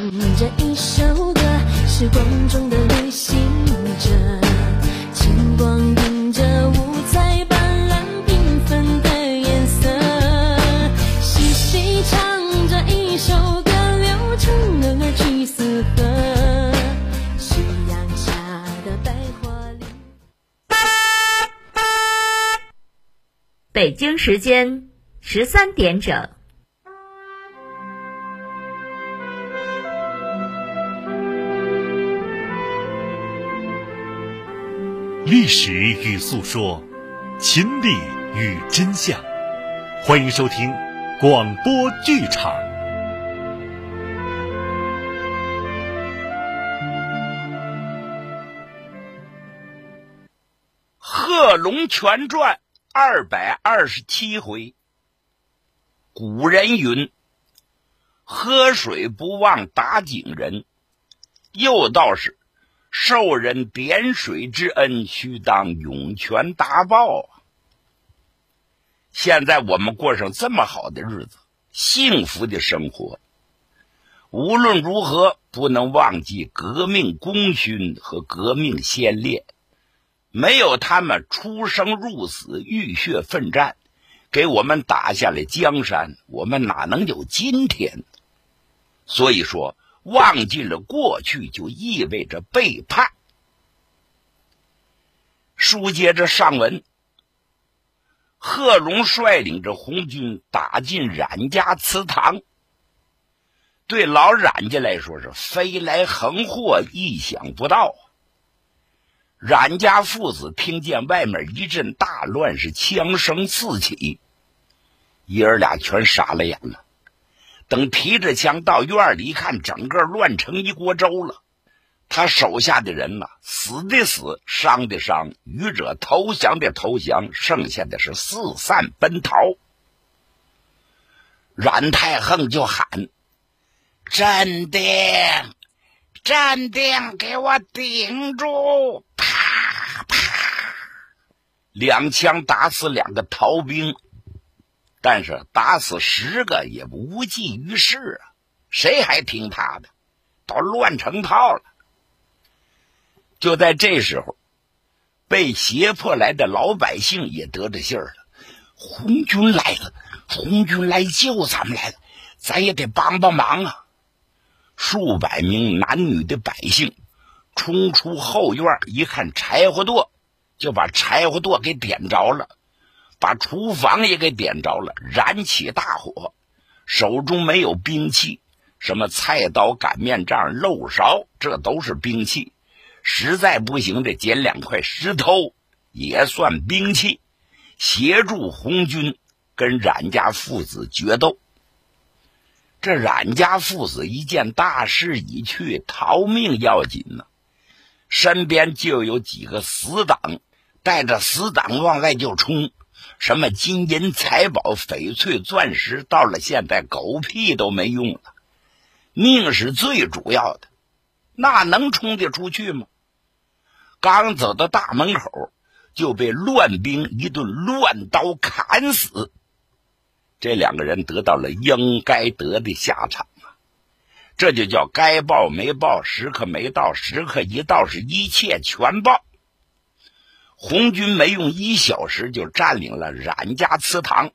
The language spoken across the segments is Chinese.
唱着一首歌，时光中的旅行者，轻光映着五彩斑斓缤纷的颜色，细细唱着一首歌，流成了橘色河，夕阳下的百花林。北京时间十三点整。历史与诉说，情理与真相。欢迎收听广播剧场。《贺龙全传》二百二十七回。古人云：“喝水不忘打井人。”又道是：“受人点水之恩，须当涌泉答报。”啊！现在我们过上这么好的日子，幸福的生活，无论如何不能忘记革命功勋和革命先烈。没有他们出生入死、浴血奋战，给我们打下了江山，我们哪能有今天？所以说，忘记了过去，就意味着背叛。书接着上文，贺龙率领着红军打进冉家祠堂，对老冉家来说是飞来横祸，意想不到。冉家父子听见外面一阵大乱，是枪声四起，爷儿俩全傻了眼了。等提着枪到院里一看，整个乱成一锅粥了。他手下的人呐，死的死，伤的伤，余者投降的投降，剩下的是四散奔逃。冉太横就喊：“镇定！”镇定，给我顶住！啪啪，两枪打死两个逃兵，但是打死十个也无济于事啊！谁还听他的？都乱成套了。就在这时候，被胁迫来的老百姓也得着信儿了：红军来了，红军来救咱们来了，咱也得帮帮忙啊！数百名男女的百姓冲出后院，一看柴火垛，就把柴火垛给点着了，把厨房也给点着了，燃起大火。手中没有兵器，什么菜刀、擀面杖、漏勺，这都是兵器。实在不行，这捡两块石头也算兵器，协助红军跟冉家父子决斗。这冉家父子一见大势已去，逃命要紧呢，身边就有几个死党，带着死党往外就冲。什么金银财宝、翡翠钻石，到了现在狗屁都没用了，命是最主要的，那能冲得出去吗？刚走到大门口，就被乱兵一顿乱刀砍死。这两个人得到了应该得的下场啊！这就叫该报没报，时刻没到，时刻一到，是一切全报。红军没用一小时就占领了冉家祠堂，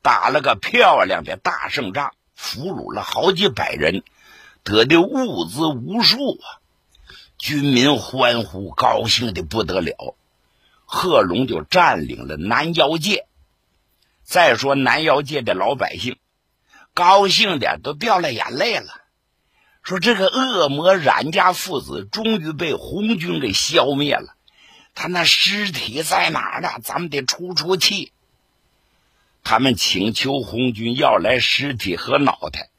打了个漂亮的大胜仗，俘虏了好几百人，得的物资无数啊！军民欢呼，高兴的不得了。贺龙就占领了南腰界。再说南腰界的老百姓，高兴的都掉了眼泪了，说这个恶魔冉家父子终于被红军给消灭了，他那尸体在哪儿呢？咱们得出出气。他们请求红军要来尸体和脑袋，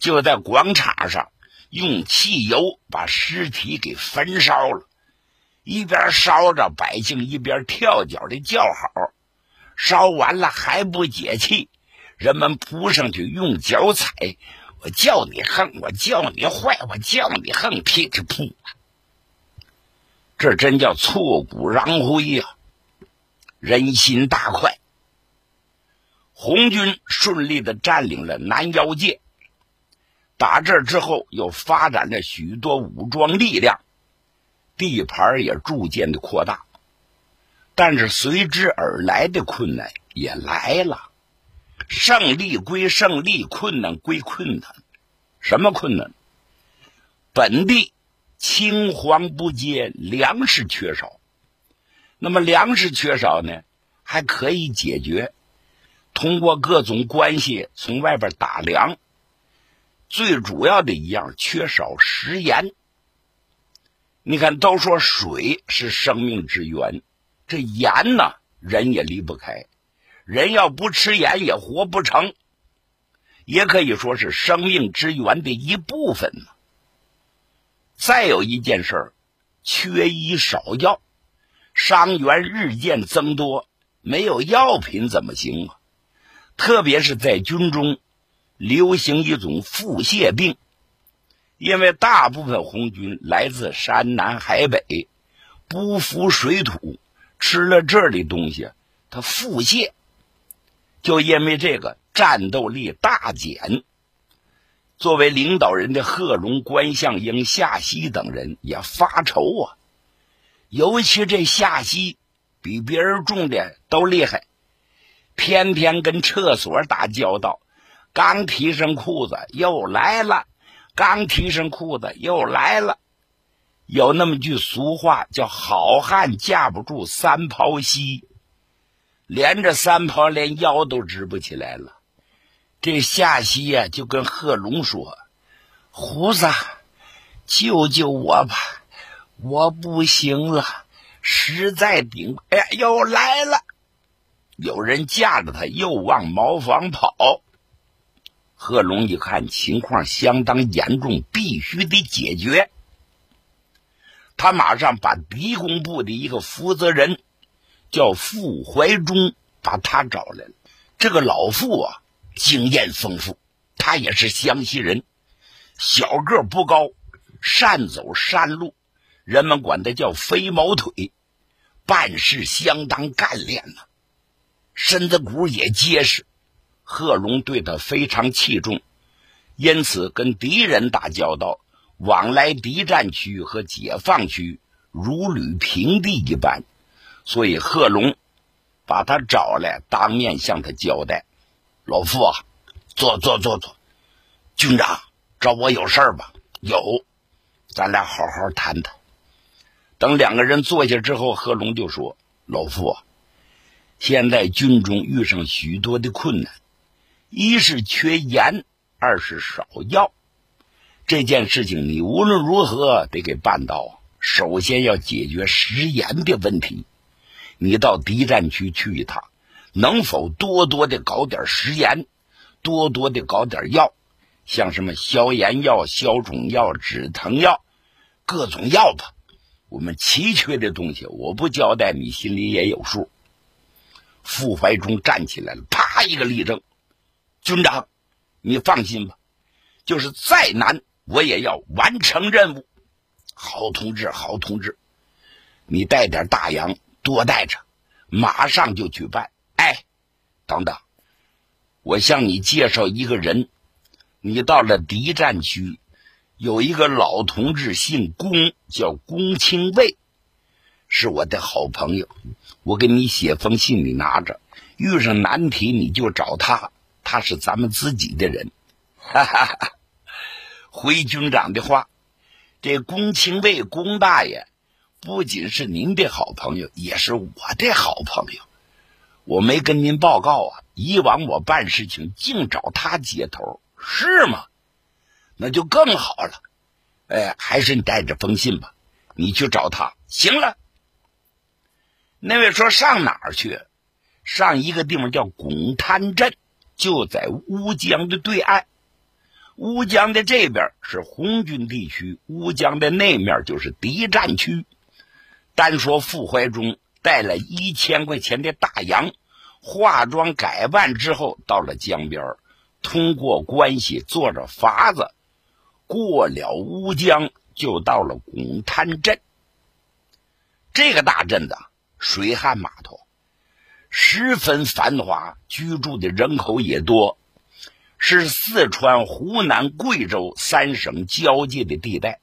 就在广场上用汽油把尸体给焚烧了，一边烧着，百姓一边跳脚的叫好。烧完了还不解气，人们扑上去用脚踩，我叫你横，我叫你坏，我叫你横，噼里噗啦，这真叫挫骨扬灰呀！人心大快。红军顺利的占领了南腰界，打这之后，又发展了许多武装力量，地盘也逐渐的扩大。但是随之而来的困难也来了，胜利归胜利，困难归困难。什么困难？本地青黄不接，粮食缺少。那么粮食缺少呢，还可以解决，通过各种关系从外边打粮。最主要的一样，缺少食盐。你看，都说水是生命之源，这盐呢，人也离不开。人要不吃盐，也活不成。也可以说是生命之源的一部分呢。再有一件事，缺医少药，伤员日渐增多，没有药品怎么行啊？特别是在军中，流行一种腹泻病，因为大部分红军来自山南海北，不服水土，吃了这里东西，他腹泻，就因为这个。战斗力大减。作为领导人的贺龙、关向英、夏曦等人也发愁啊。尤其这夏曦比别人种的都厉害，天天跟厕所打交道，刚提上裤子又来了，刚提上裤子又来了。有那么句俗话叫“好汉架不住三泡稀”，连着三泡连腰都直不起来了。这夏曦呀，就跟贺龙说：“胡子，救救我吧，我不行了，实在顶……哎呀，又来了！有人架着他，又往茅房跑。贺龙一看情况相当严重，必须得解决。他马上把敌工部的一个负责人，叫傅怀忠，把他找来了。这个老傅啊。”经验丰富，他也是湘西人，小个不高，善走山路，人们管他叫飞毛腿，办事相当干练呐，身子骨也结实。贺龙对他非常器重，因此跟敌人打交道，往来敌占区和解放区如履平地一般，所以贺龙把他找来，当面向他交代。老傅啊，坐坐坐坐，军长找我有事儿吧？有，咱俩好好谈谈。等两个人坐下之后，贺龙就说：“老傅啊，现在军中遇上许多的困难，一是缺盐，二是少药。这件事情你无论如何得给办到。首先要解决食盐的问题。你到敌占区去一趟。”能否多多的搞点食盐，多多的搞点药，像什么消炎药、消肿药、止疼药，各种药吧。我们奇缺的东西，我不交代，你心里也有数。傅怀忠站起来了，啪一个立正，军长，你放心吧，就是再难，我也要完成任务。好同志，好同志，你带点大洋，多带着，马上就去办。哎等等，我向你介绍一个人。你到了敌占区，有一个老同志，姓龚，叫龚清卫，是我的好朋友。我给你写封信，你拿着。遇上难题你就找他，他是咱们自己的人。哈哈哈！回军长的话，这龚清卫，龚大爷不仅是您的好朋友，也是我的好朋友。我没跟您报告啊！以往我办事情净找他接头，是吗？那就更好了。哎，还是你带着封信吧，你去找他。行了。那位说上哪儿去？上一个地方叫拱滩镇，就在乌江的对岸。乌江的这边是红军地区，乌江的那面就是敌占区。单说傅怀忠。带了一千块钱的大洋，化妆改扮之后，到了江边通过关系，坐着筏子过了乌江，就到了拱滩镇。这个大镇子，水旱码头，十分繁华，居住的人口也多。是四川、湖南、贵州三省交界的地带。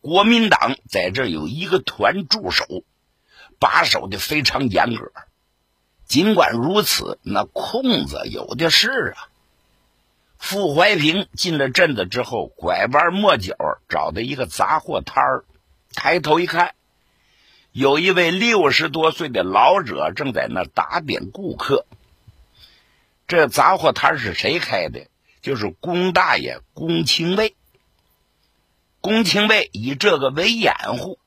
国民党在这有一个团驻守，把守的非常严格。尽管如此，那空子有的是啊。傅怀平进了镇子之后，拐弯抹角找到一个杂货摊儿，抬头一看，有一位六十多岁的老者正在那打点顾客。这杂货摊是谁开的？就是龚大爷龚清卫。龚清卫以这个为掩护，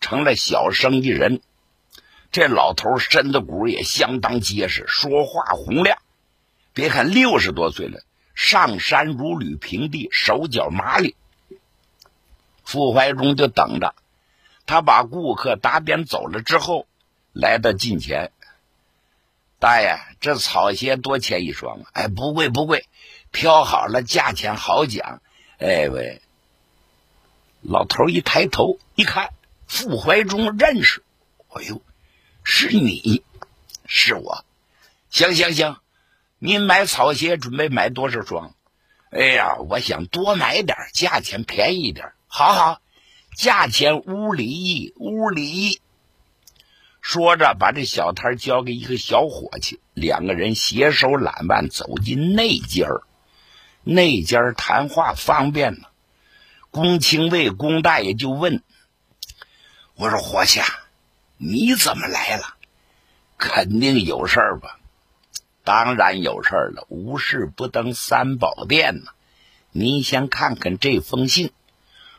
成了小生意人。这老头身子骨也相当结实，说话洪亮。别看六十多岁了。上山如履平地，手脚麻利。傅怀忠就等着，他把顾客打点走了之后，来到近前。大爷，这草鞋多钱一双啊？哎，不贵不贵，挑好了，价钱好讲。哎喂，老头一抬头一看，傅怀忠认识。哎呦，是你，是我。行行行。您买草鞋准备买多少双？哎呀，我想多买点，价钱便宜点。好好，价钱屋里一，五里。说着，把这小摊交给一个小伙计，两个人携手揽腕走进内间儿。内间儿谈话方便呢。龚清卫公大爷就问：“我说伙计，你怎么来了？肯定有事儿吧？”当然有事了，无事不登三宝殿呢。您先看看这封信。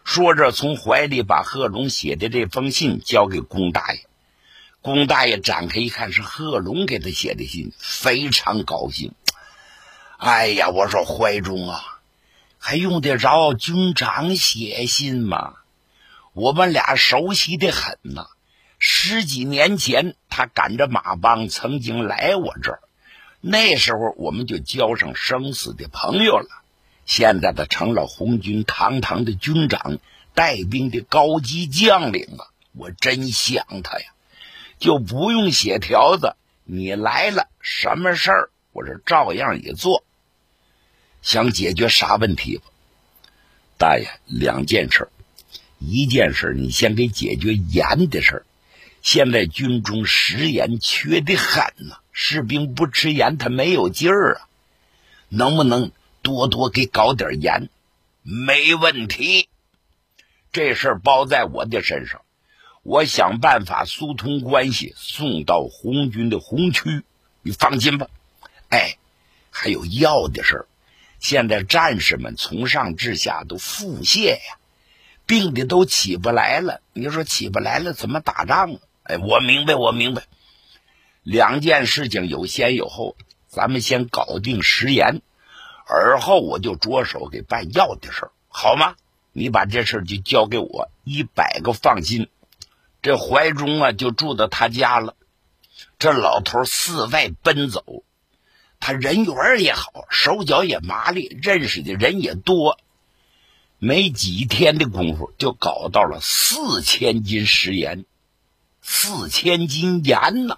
说着，从怀里把贺龙写的这封信交给龚大爷。龚大爷展开一看，是贺龙给他写的信，非常高兴。哎呀，我说怀忠啊，还用得着军长写信吗？我们俩熟悉的很呐。十几年前，他赶着马帮曾经来我这儿。那时候我们就交上生死的朋友了。现在他成了红军堂堂的军长，带兵的高级将领了。我真想他呀，就不用写条子。你来了，什么事儿，我这照样也做。想解决啥问题吧？大爷，两件事。一件事，你先给解决盐的事儿。现在军中食盐缺的很呐。士兵不吃盐，他没有劲儿啊！能不能多多给搞点盐？没问题，这事儿包在我的身上。我想办法疏通关系，送到红军的红区。你放心吧。哎，还有药的事儿。现在战士们从上至下都腹泻呀，病的都起不来了。你说起不来了，怎么打仗啊？哎，我明白，我明白。两件事情有先有后，咱们先搞定食盐，而后我就着手给办药的事，好吗？你把这事就交给我，一百个放心。这怀中啊，就住到他家了。这老头四外奔走，他人缘也好，手脚也麻利，认识的人也多。没几天的功夫，就搞到了四千斤食盐，四千斤盐呐！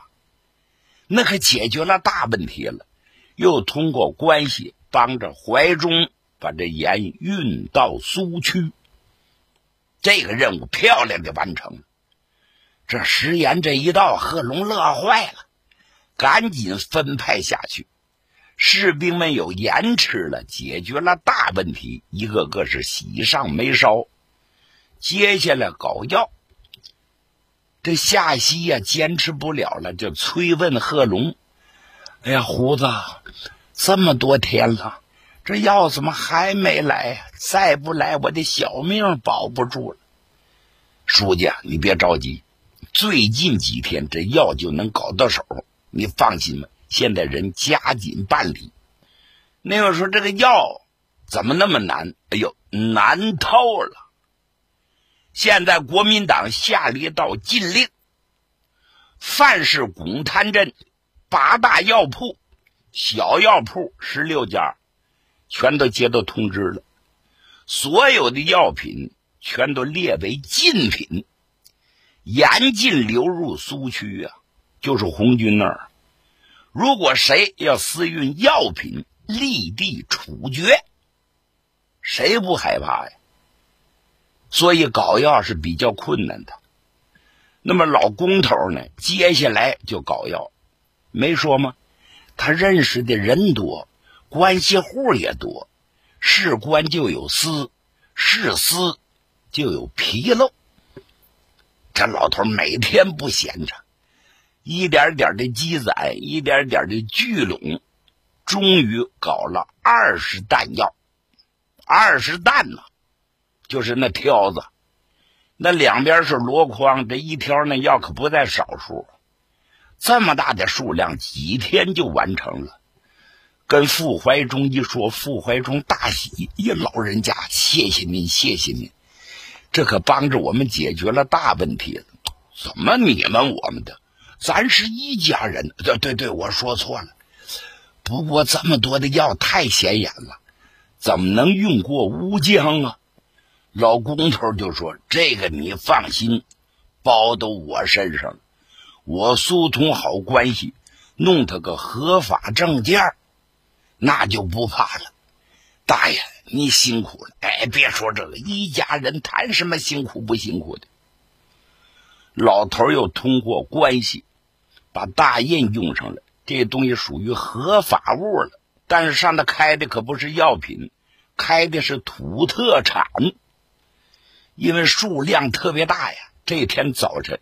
那可解决了大问题了，又通过关系帮着怀中把这盐运到苏区，这个任务漂亮的完成了。这食盐这一到，贺龙乐坏了，赶紧分派下去，士兵们有盐吃了，解决了大问题，一个个是喜上眉梢。接下来搞药。这夏西呀，坚持不了了，就催问贺龙：“哎呀，胡子，这么多天了，这药怎么还没来？再不来，我的小命保不住了。”书记，你别着急，最近几天这药就能搞到手，你放心吧。现在人加紧办理。那个说这个药怎么那么难？哎呦，难透了。现在国民党下了一道禁令：凡是公滩镇八大药铺、小药铺十六家，全都接到通知了，所有的药品全都列为禁品，严禁流入苏区啊！就是红军那儿，如果谁要私运药品，立地处决，谁不害怕呀？所以搞药是比较困难的。那么老工头呢，接下来就搞药，没说吗？他认识的人多，关系户也多，是官就有私，是私就有纰漏。这老头每天不闲着，一点点的积攒，一点点的聚拢，终于搞了二十担药。二十担呢，就是那挑子，那两边是箩筐，这一挑那药可不在少数。这么大的数量，几天就完成了。跟傅怀忠一说，傅怀忠大喜：“呀，老人家，谢谢您，谢谢您，这可帮着我们解决了大问题了。怎么你们我们的？咱是一家人。对对对，我说错了。不过这么多的药太显眼了，怎么能用过乌江啊？”老工头就说：“这个你放心，包到我身上了。”我疏通好关系，弄他个合法证件，那就不怕了。大爷，你辛苦了。哎，别说这个，一家人谈什么辛苦不辛苦的？老头又通过关系把大印用上了，这东西属于合法物了。但是上头开的可不是药品，开的是土特产，因为数量特别大呀。这天早晨。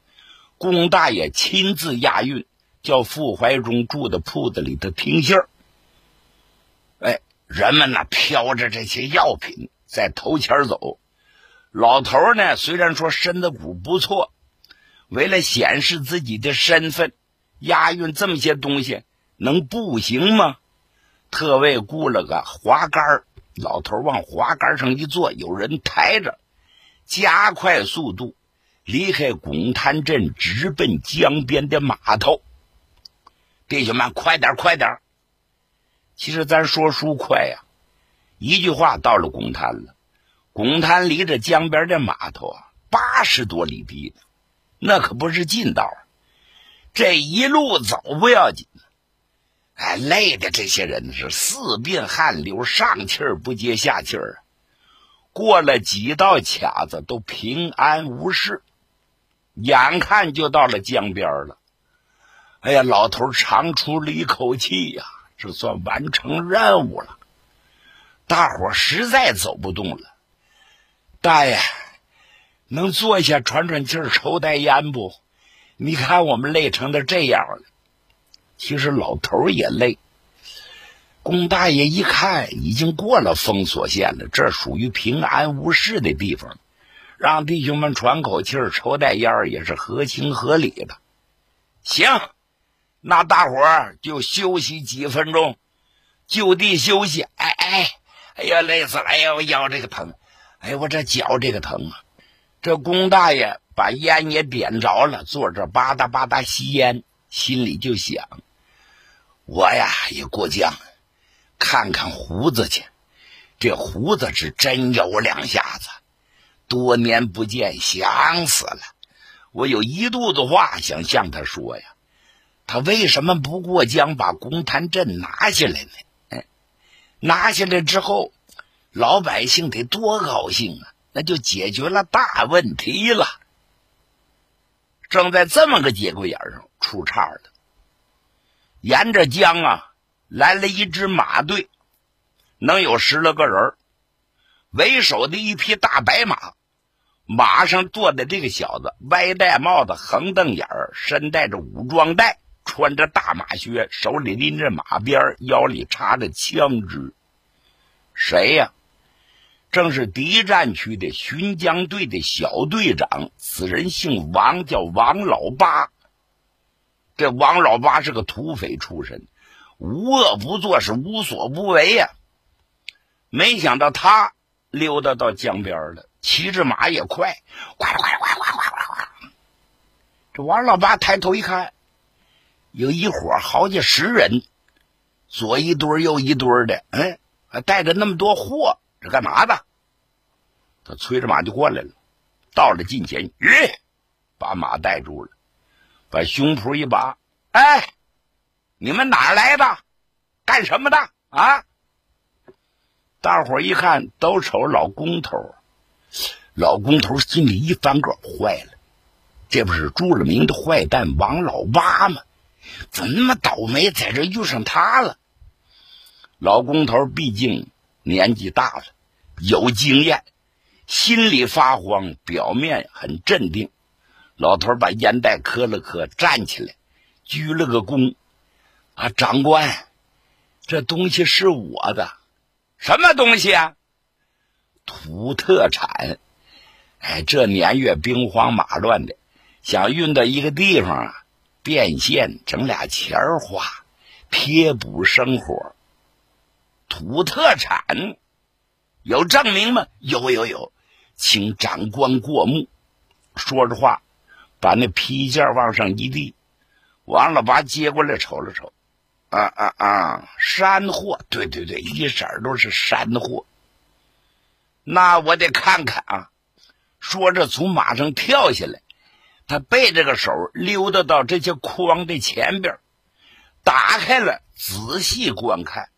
龚大爷亲自押运，叫傅怀忠住的铺子里头听信儿。哎，人们呢挑着这些药品在头前走。老头呢虽然说身子骨不错，为了显示自己的身份，押运这么些东西能步行吗？特为雇了个滑杆老头往滑杆上一坐，有人抬着，加快速度。离开拱滩镇，直奔江边的码头。弟兄们，快点，快点！其实咱说书快呀，一句话到了拱滩了。拱滩离着江边的码头啊，八十多里地，那可不是近道。这一路走不要紧，哎，累的这些人是四鬓汗流，上气儿不接下气儿啊。过了几道卡子，都平安无事。眼看就到了江边了，哎呀，老头长出了一口气呀，这算完成任务了。大伙实在走不动了，大爷，能坐下喘喘气儿，抽袋烟不？你看我们累成的这样了。其实老头也累。龚大爷一看，已经过了封锁线了，这属于平安无事的地方。让弟兄们喘口气、抽袋烟也是合情合理的。行，那大伙儿就休息几分钟，就地休息。哎哎，哎呀，累死了！哎呀，我腰这个疼，哎呀，我这脚这个疼啊！这龚大爷把烟也点着了，坐这吧嗒吧嗒吸烟，心里就想：我呀也过江，看看胡子去。这胡子是真有两下子。多年不见，想死了。我有一肚子话想向他说呀。他为什么不过江把公滩镇拿下来呢？拿下来之后，老百姓得多高兴啊！那就解决了大问题了。正在这么个节骨眼上出岔了。沿着江啊，来了一支马队，能有十来个人为首的一匹大白马。马上坐的这个小子，歪戴帽子，横瞪眼儿，身带着武装带，穿着大马靴，手里拎着马鞭，腰里插着枪支。谁呀？正是敌占区的巡江队的小队长。此人姓王，叫王老八。这王老八是个土匪出身，无恶不作，是无所不为呀。没想到他溜达到江边了。骑着马也快，快快快快快快快！这王老八抬头一看，有一伙好几十人，左一堆右一堆的，嗯，还带着那么多货，这干嘛的？他催着马就过来了，到了近前，吁，把马带住了，把胸脯一拔，哎，你们哪儿来的？干什么的？啊，大伙儿一看都瞅老工头，老工头心里一翻个，坏了，这不是出了名的坏蛋王老八吗？怎么那么倒霉，在这遇上他了？老工头毕竟年纪大了，有经验，心里发慌，表面很镇定。老头把烟袋磕了磕，站起来，鞠了个躬：“啊，长官，这东西是我的，什么东西啊？土特产。哎，这年月兵荒马乱的，想运到一个地方啊，变现，整俩钱儿花，贴补生活。土特产有证明吗？有有有，请长官过目。说着话。”把那批件往上一递，王老八接过来瞅了瞅，啊啊啊！山货，对对对，一色都是山货。那我得看看啊！说着，从马上跳下来，他背着个手溜达到这些筐的前边，打开了，仔细观看。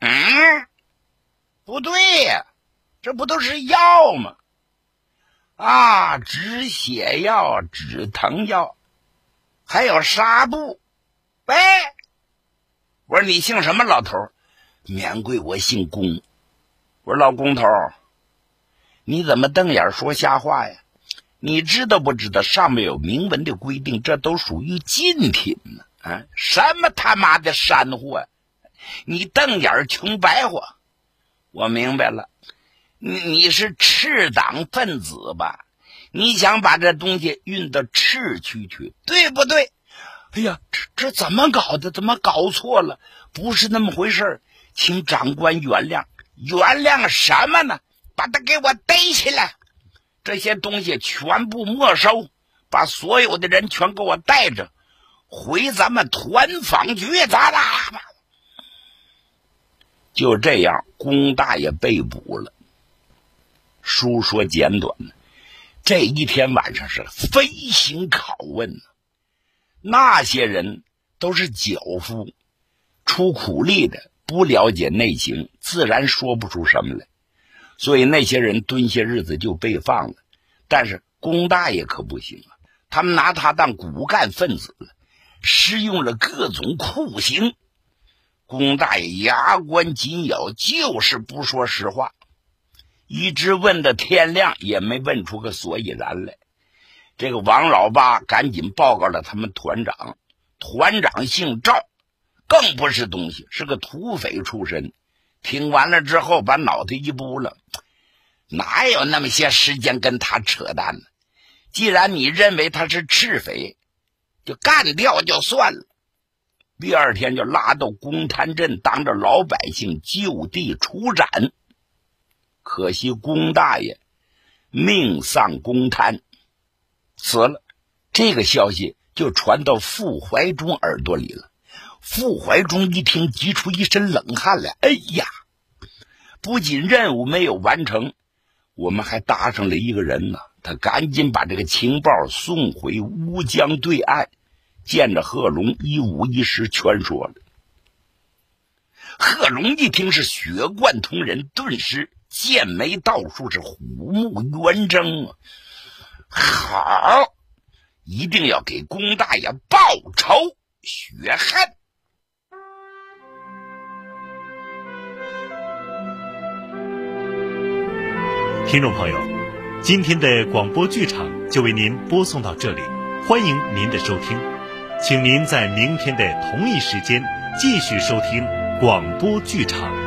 嗯，不对呀，这不都是药吗？啊，止血药、止疼药，还有纱布。喂，我说你姓什么，老头免贵，我姓龚。我说老工头你怎么瞪眼说瞎话呀？你知道不知道上面有明文的规定，这都属于禁品呢？啊，什么他妈的山货？你瞪眼穷白话。我明白了。你你是赤党分子吧？你想把这东西运到赤区去，对不对？哎呀，这这怎么搞的？怎么搞错了？不是那么回事请长官原谅。原谅什么呢？把他给我逮起来，这些东西全部没收，把所有的人全给我带着回咱们团坊去，咋啦？就这样，龚大爷被捕了。书说简短，这一天晚上是飞行拷问那些人都是脚夫，出苦力的，不了解内情，自然说不出什么来。所以那些人蹲些日子就被放了。但是龚大爷可不行啊，他们拿他当骨干分子了，施用了各种酷刑。龚大爷牙关紧咬，就是不说实话。一直问到天亮，也没问出个所以然来。这个王老八赶紧报告了他们团长，团长姓赵，更不是东西，是个土匪出身。听完了之后，把脑袋一拨了，哪有那么些时间跟他扯淡呢？既然你认为他是赤匪，就干掉就算了。第二天就拉到公滩镇，当着老百姓就地处斩。可惜龚大爷命丧公滩，死了。这个消息就传到傅怀忠耳朵里了。傅怀忠一听，急出一身冷汗来。哎呀，不仅任务没有完成，我们还搭上了一个人呢。他赶紧把这个情报送回乌江对岸，见着贺龙，一五一十全说了。贺龙一听是血贯通人，顿时。剑眉倒竖，是虎目圆睁啊！好，一定要给龚大爷报仇雪恨。听众朋友，今天的广播剧场就为您播送到这里，欢迎您的收听，请您在明天的同一时间继续收听广播剧场。